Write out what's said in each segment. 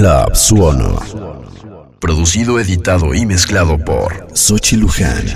Club Suono. Producido, editado y mezclado por Sochi Luján.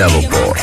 Mezclado por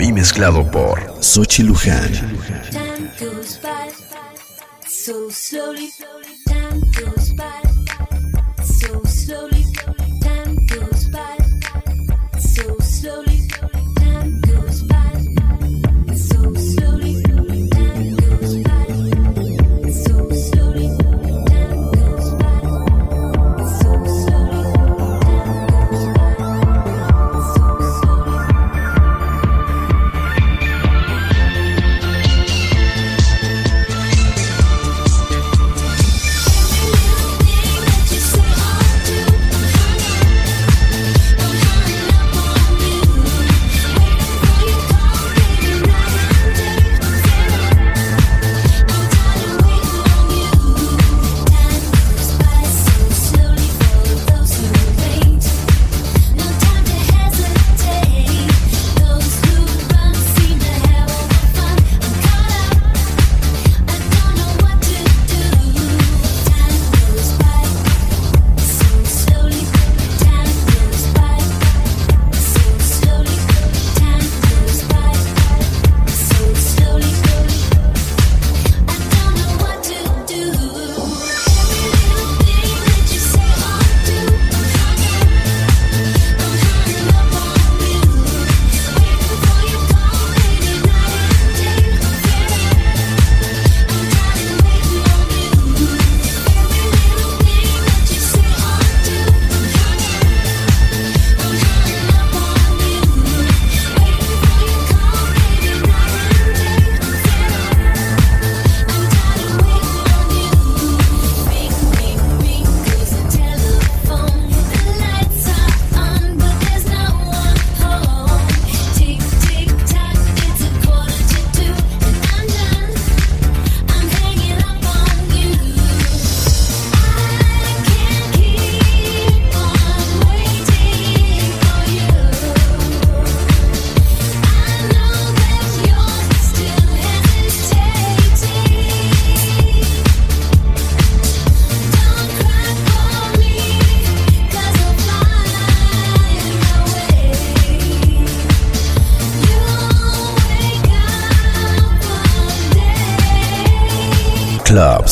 y mezclado por Sochi Luján.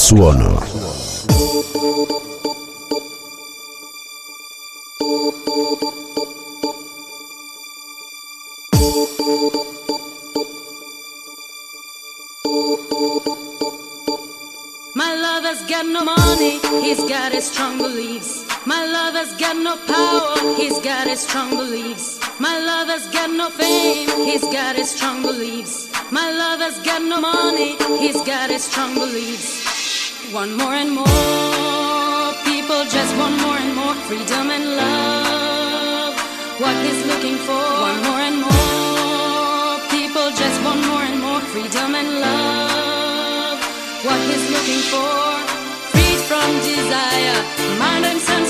Suono. want more and more. People just want more and more freedom and love. What he's looking for, want more and more. People just want more and more freedom and love. What he's looking for, freed from desire, mind and sense.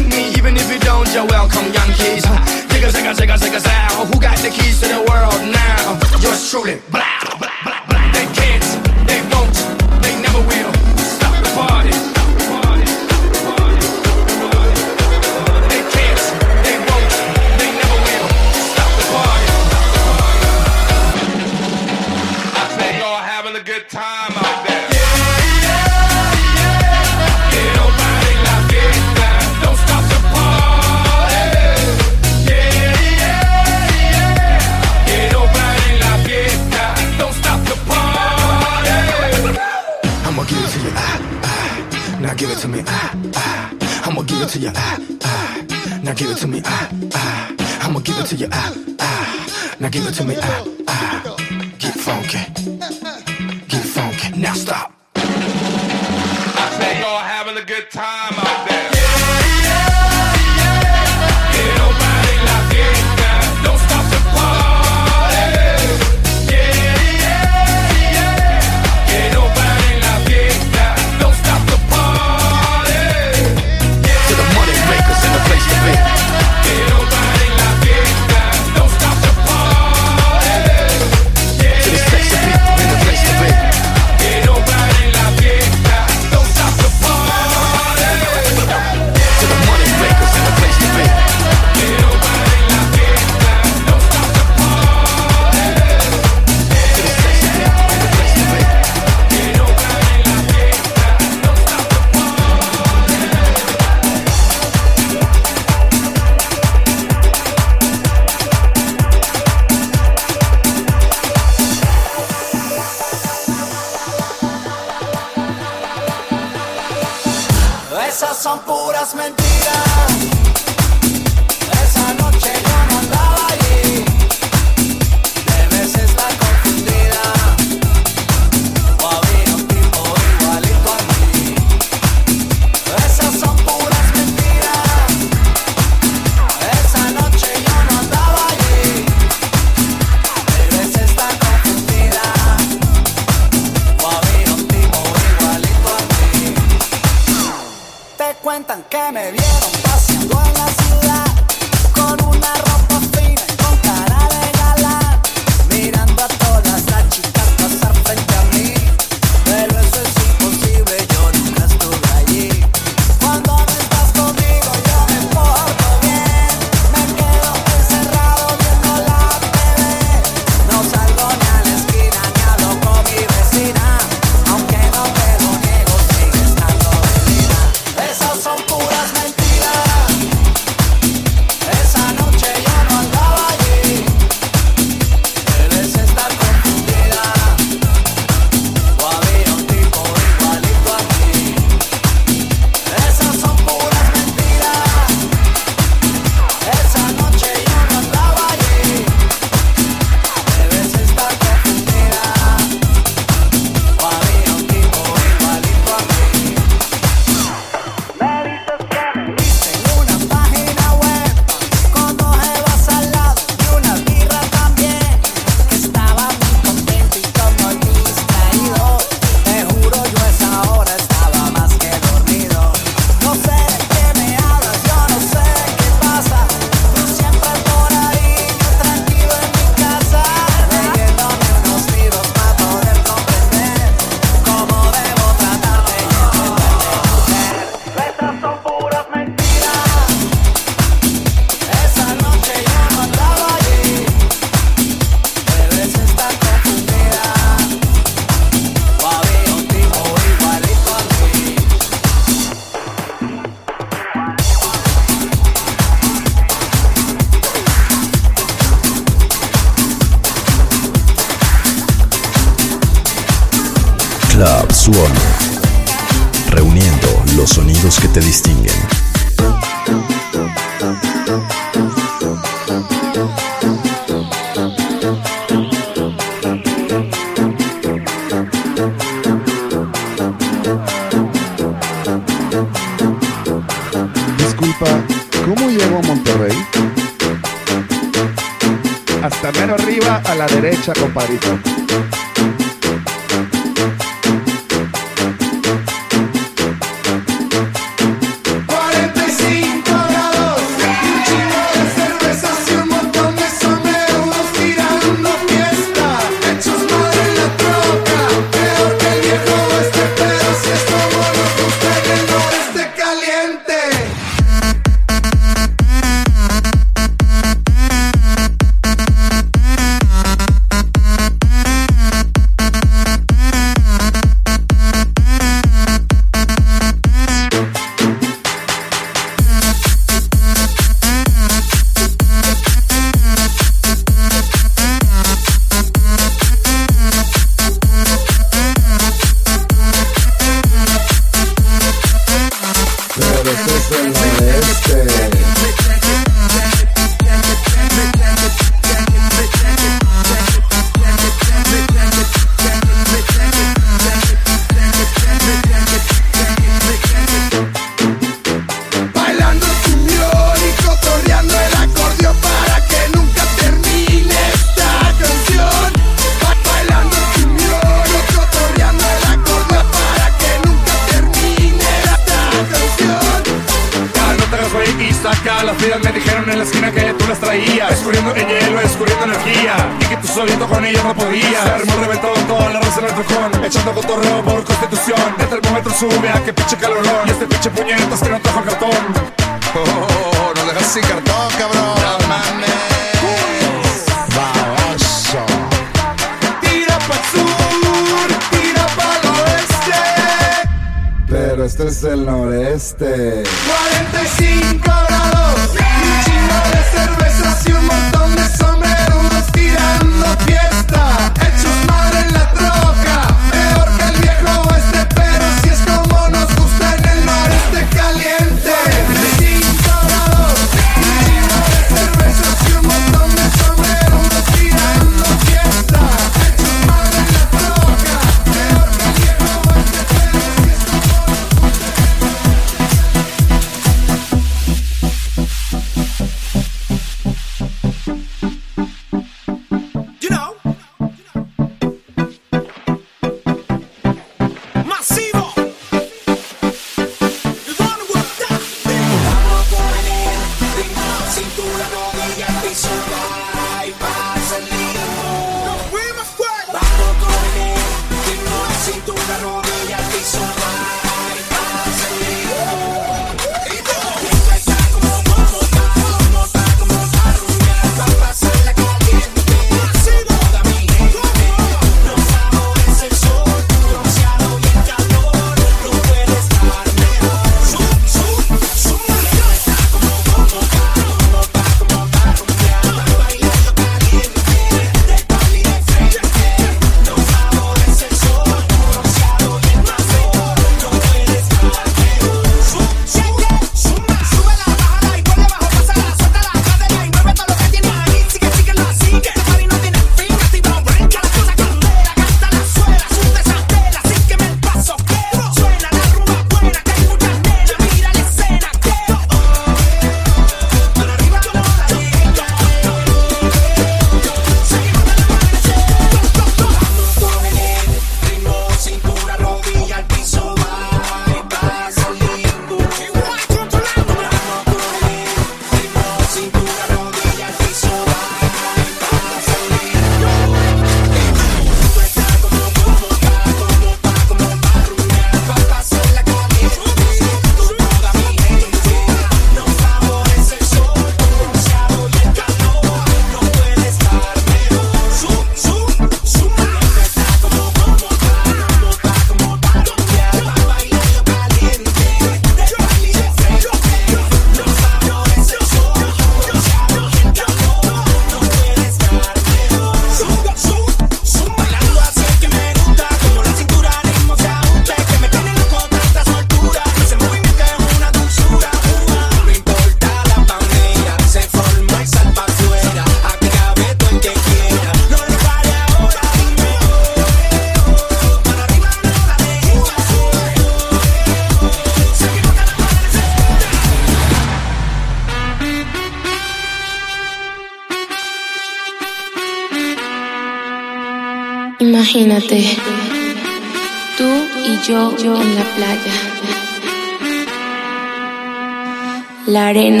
La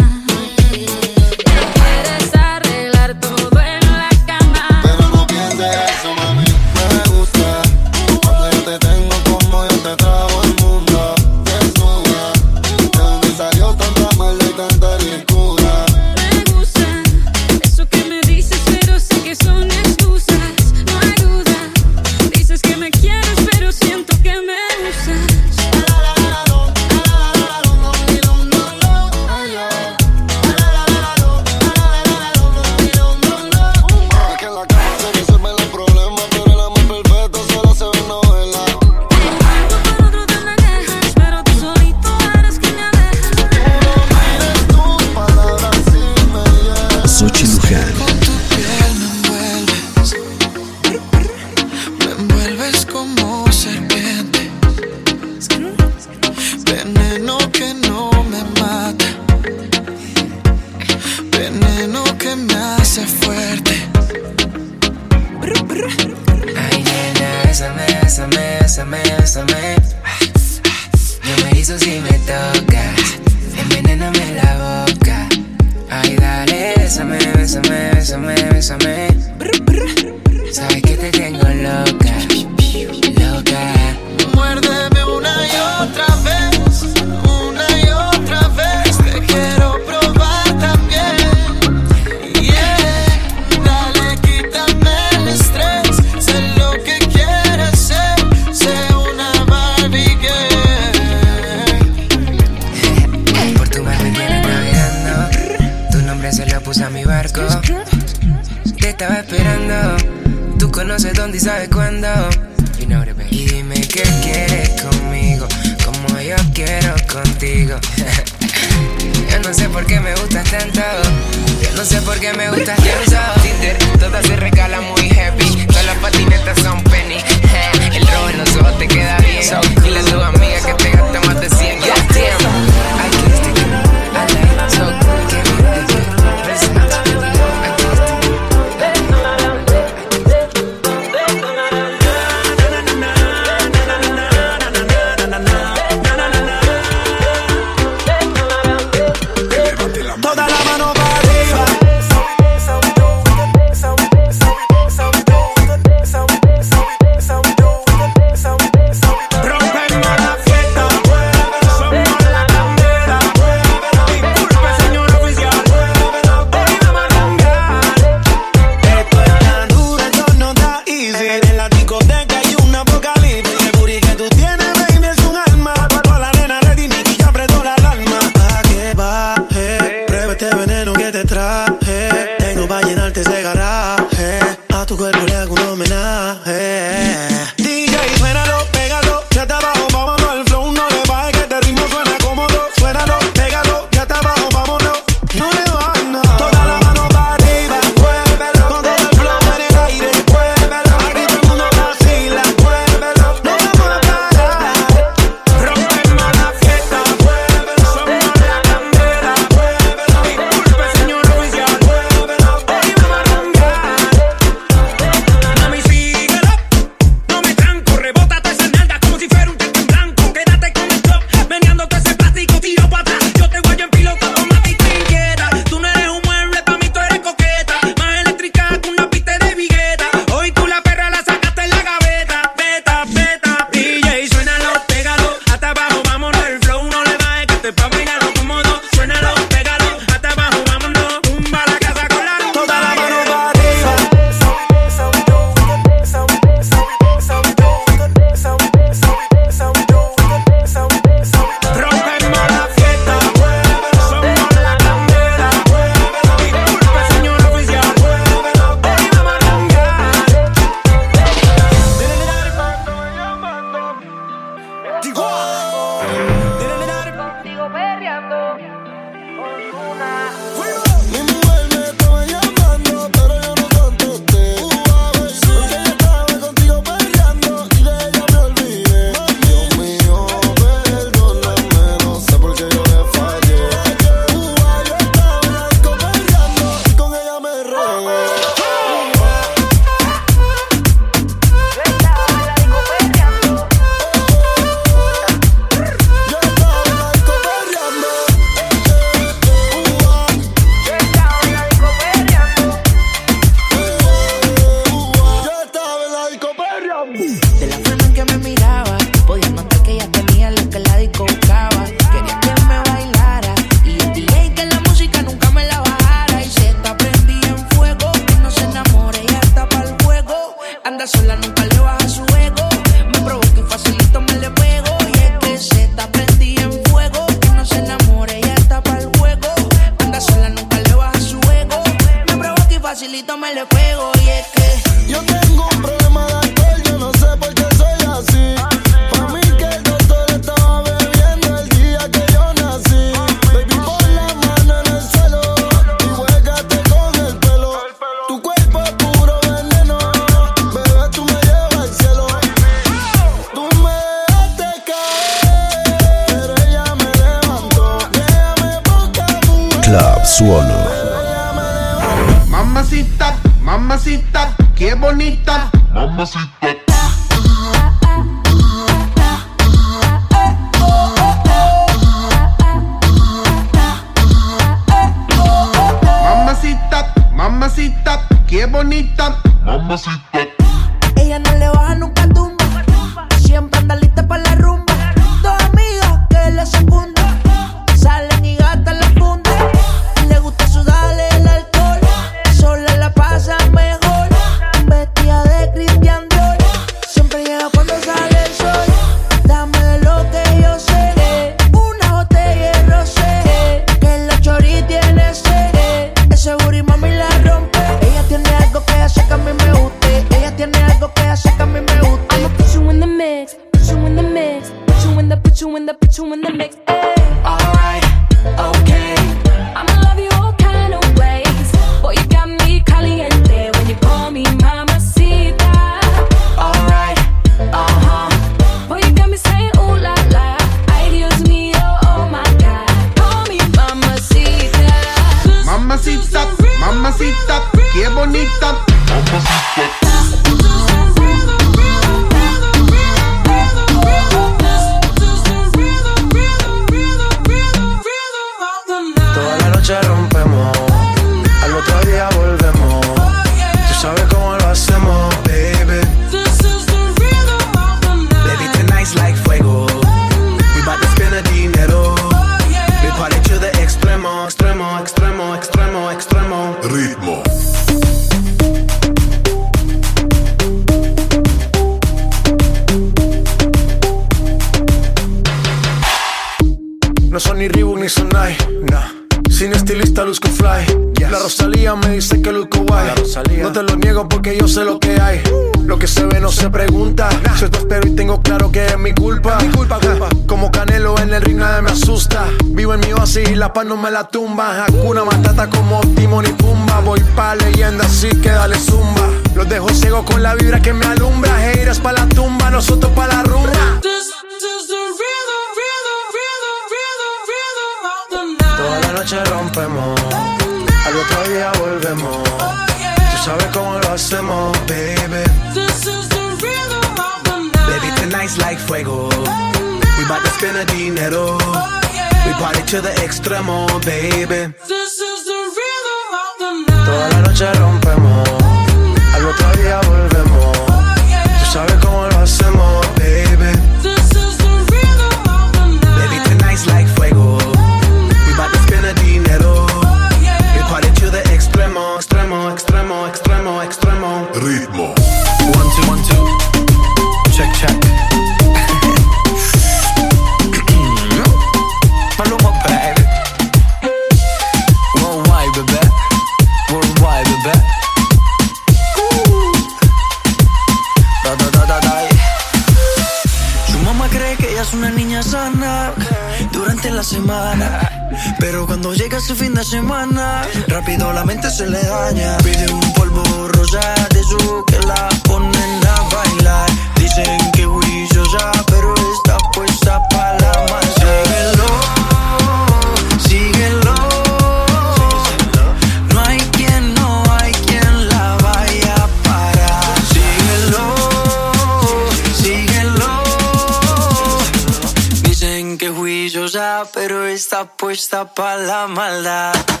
está para la maldad.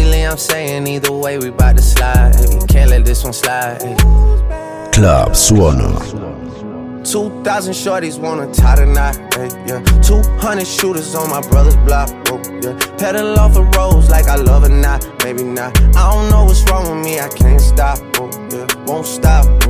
Basically, I'm saying either way, we bout to slide. Hey, can't let this one slide. hey. Club Suono. 2,000 shorties wanna tie the knot, hey, yeah. 200 shooters on my brother's block, oh, yeah. Petal off the rose like I love it not, maybe not. I don't know what's wrong with me, I can't stop, oh, yeah. Won't stop, oh,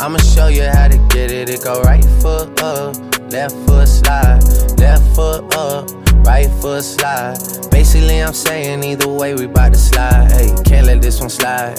I'ma show you how to get it. It go right foot up, left foot slide, left foot up, right foot slide. Basically, I'm saying either way, we bout to slide. Hey, can't let this one slide.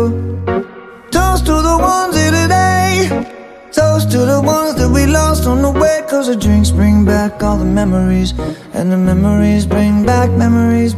the memories, and the memories bring back memories.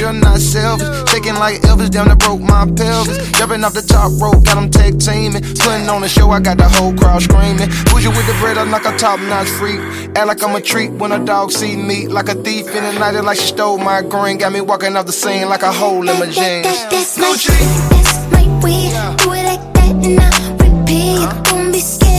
you're not selfish. Shaking like Elvis, down the broke my pelvis. Jumping off the top rope, got them tag teaming. Putting on the show, I got the whole crowd screaming. Bougie with the bread, I'm like a top notch freak. Act like I'm a treat when a dog see me. Like a thief in the night, like she stole my green. Got me walking off the scene like a hole in my jeans. That, that, that's my, that's my way. Do it like that and I repeat. don't be scared.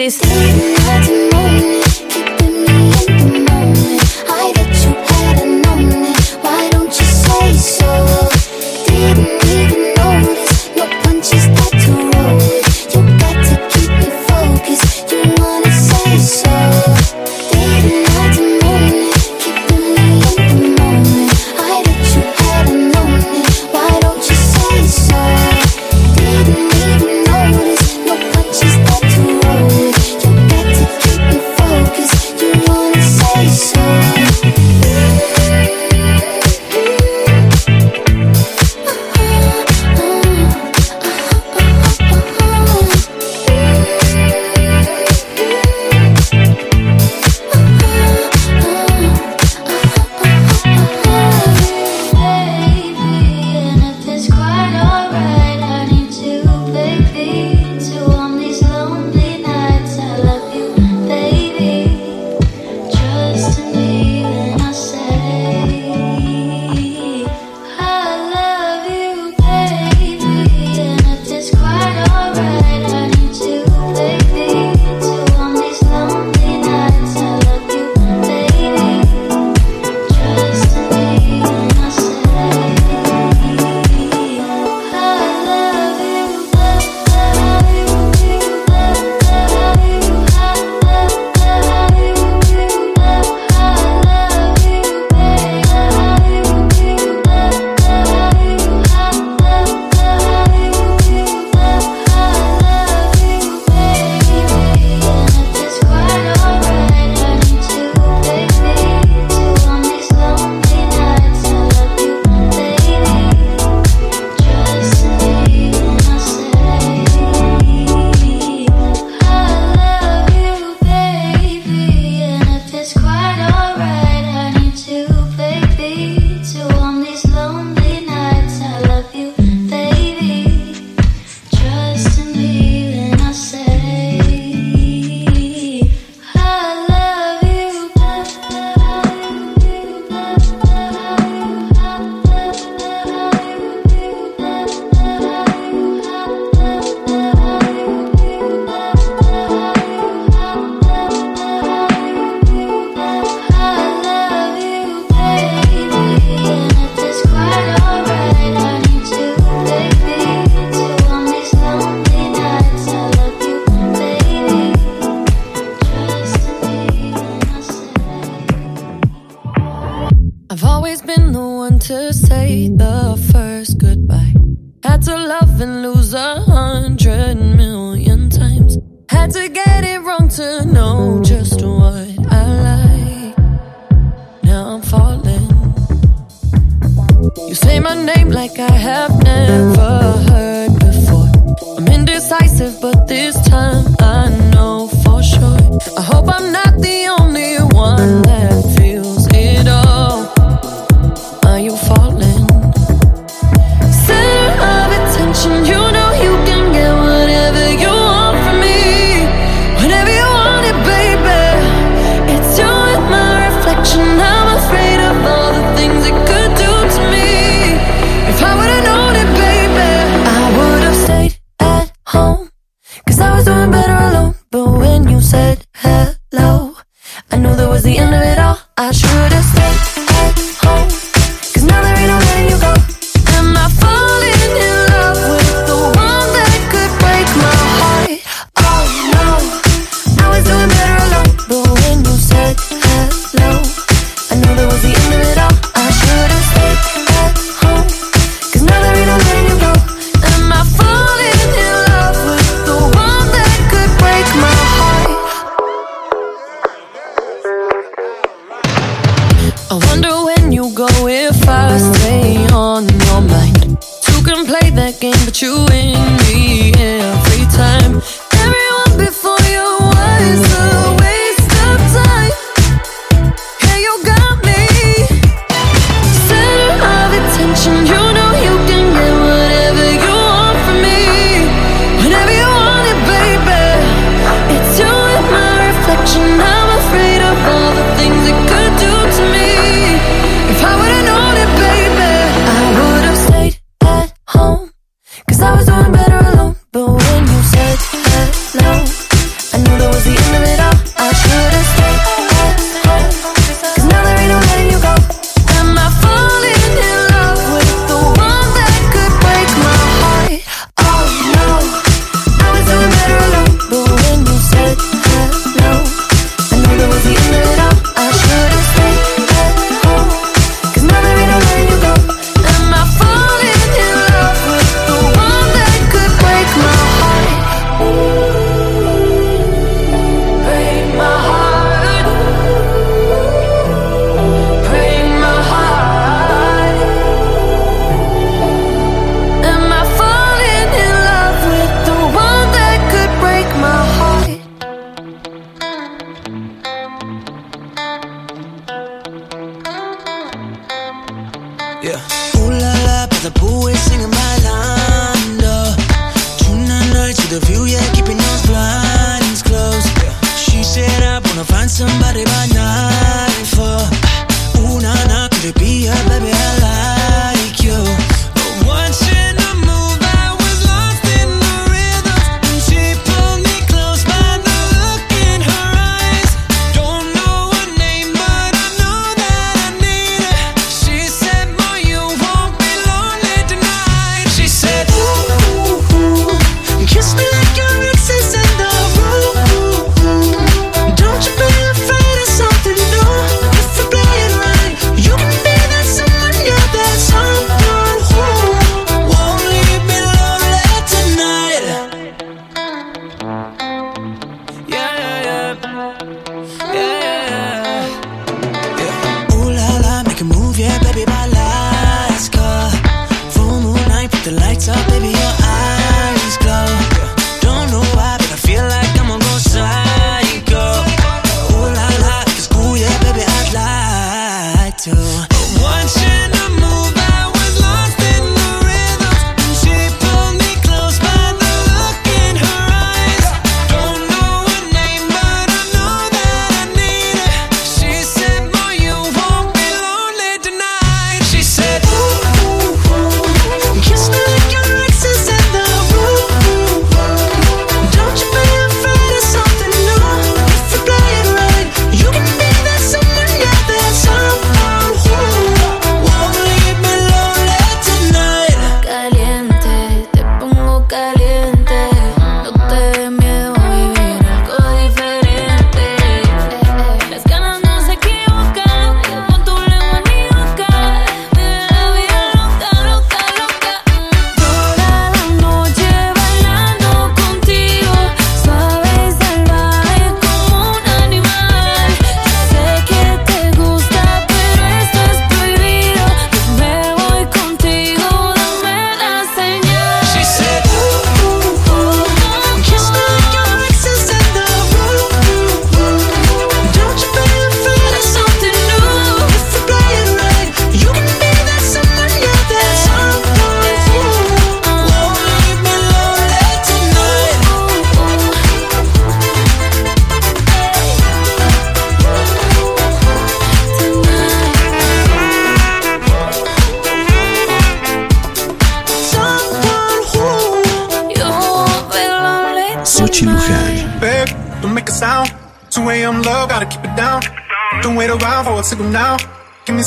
Ass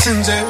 lessons every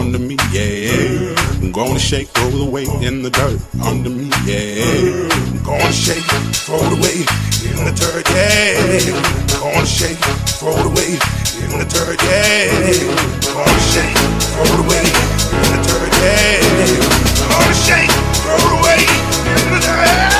under me, yeah. I'm gonna shake, throw the weight in the dirt under me, yeah. I'm gonna shake, throw the weight in the dirt, yeah. I'm gonna shake, throw the weight in the dirt, yeah. I'm gonna shake, throw the weight in the dirt, yeah. I'm gonna shake, throw the weight in the dirt. Yeah.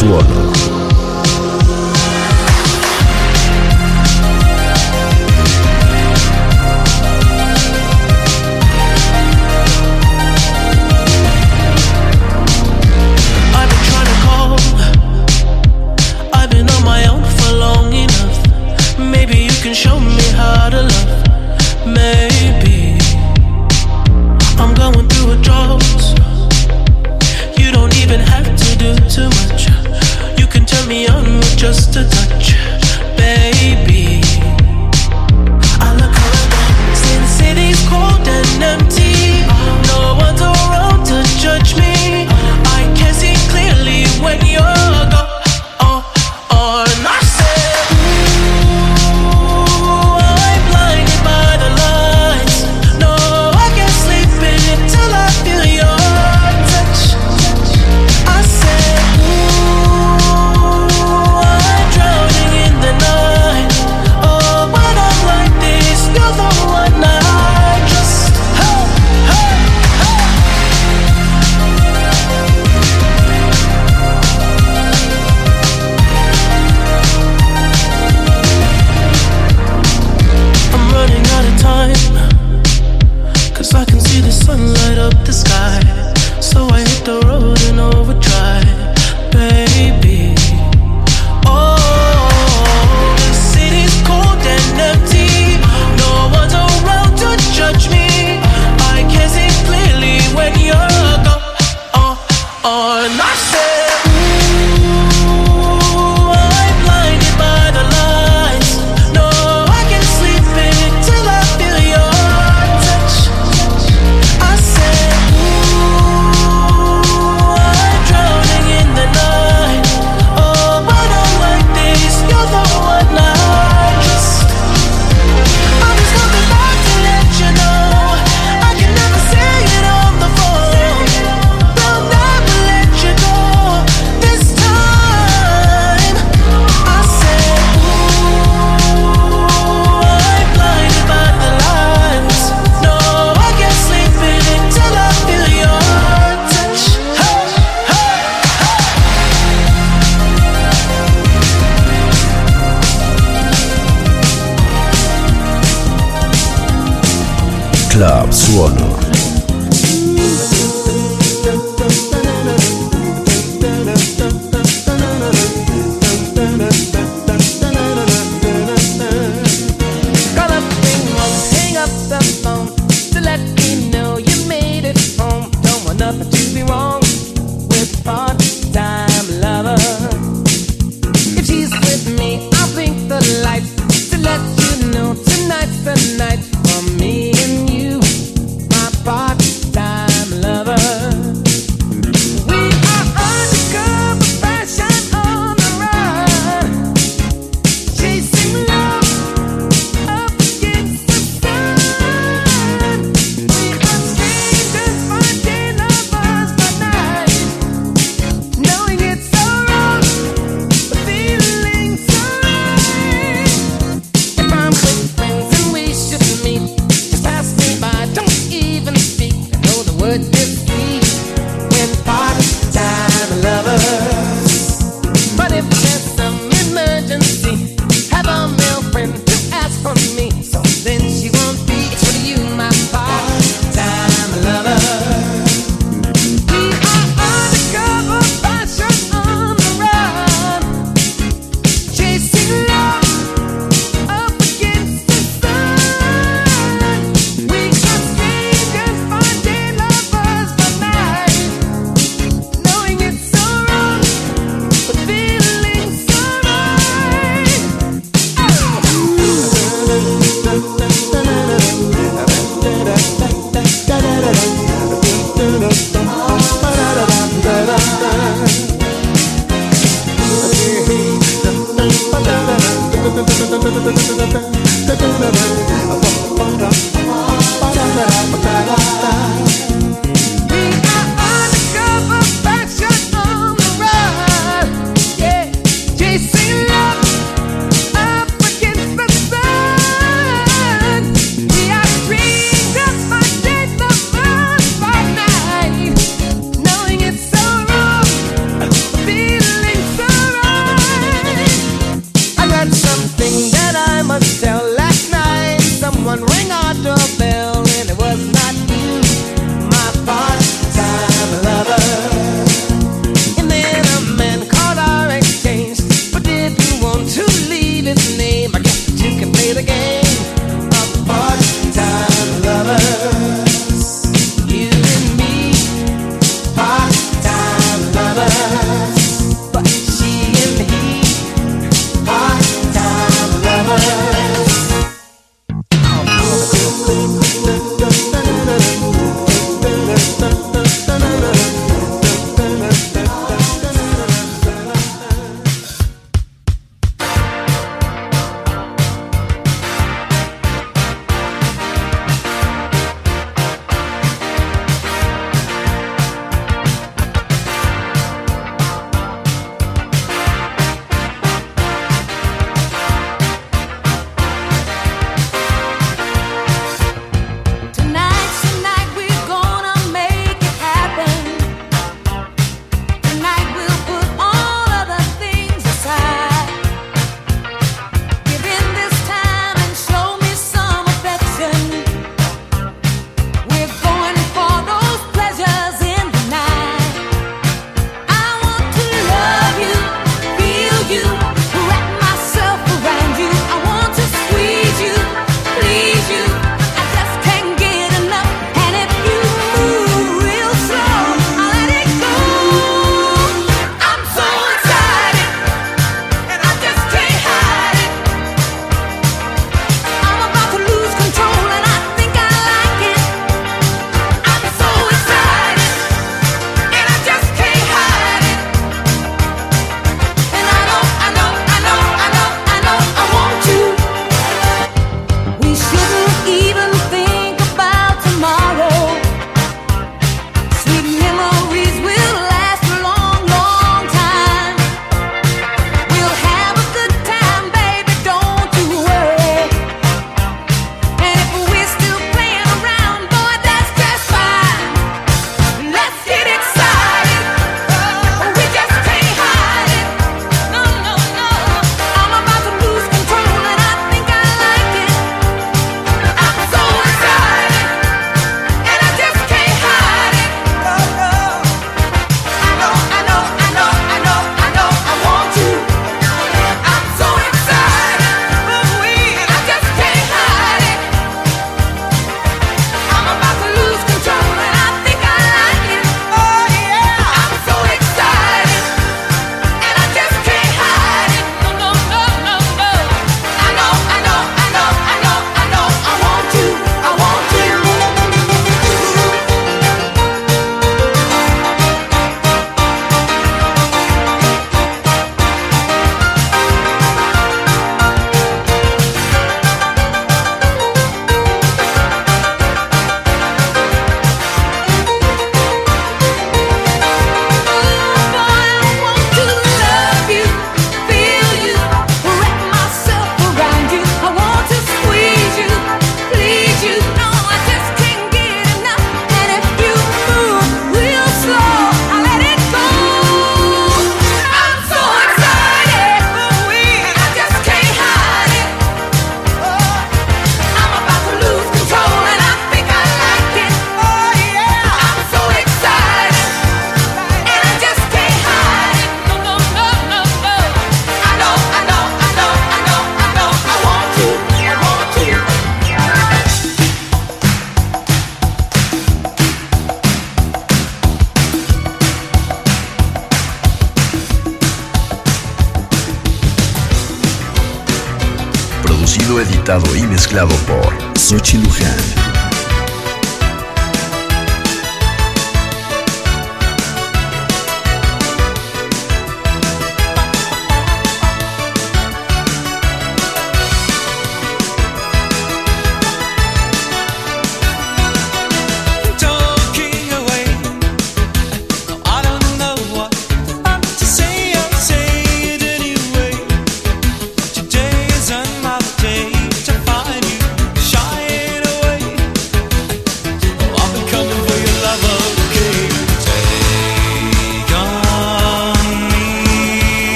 Suono.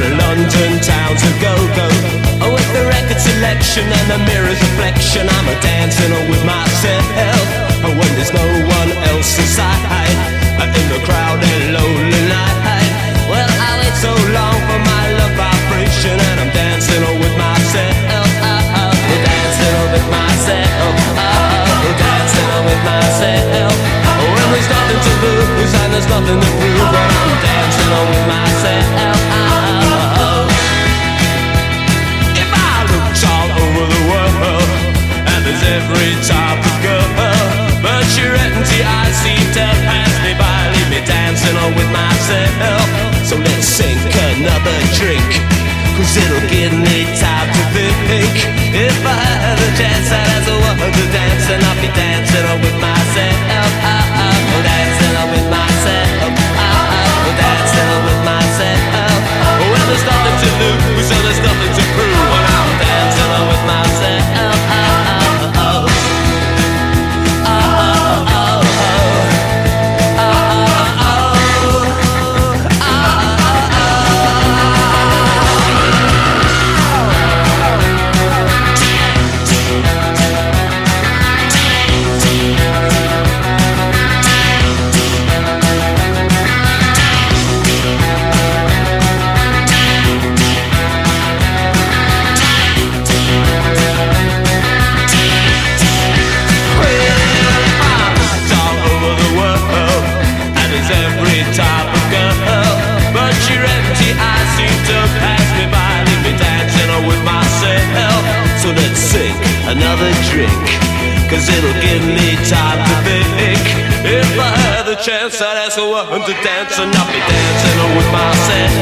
are a London town's a go-go Oh, with the record selection and the mirror's reflection I'm a dancing all with myself. Oh, when there's no one else inside uh, In the crowded lonely night. Well, I wait so long for my love vibration And I'm dancing uh, uh, all with myself. Oh, oh. Dancing all with myself. Oh, Dancing all with myself. Oh, When there's nothing to lose and there's nothing to every topical But your empty eyes seem to pass me by. Leave me dancing on with myself. So let's sink another drink. Cause it'll give me time to think. If I had a chance I'd as a woman to dance And I'll be dancing on with myself. so I hunt to dance and I'll be dancing with myself.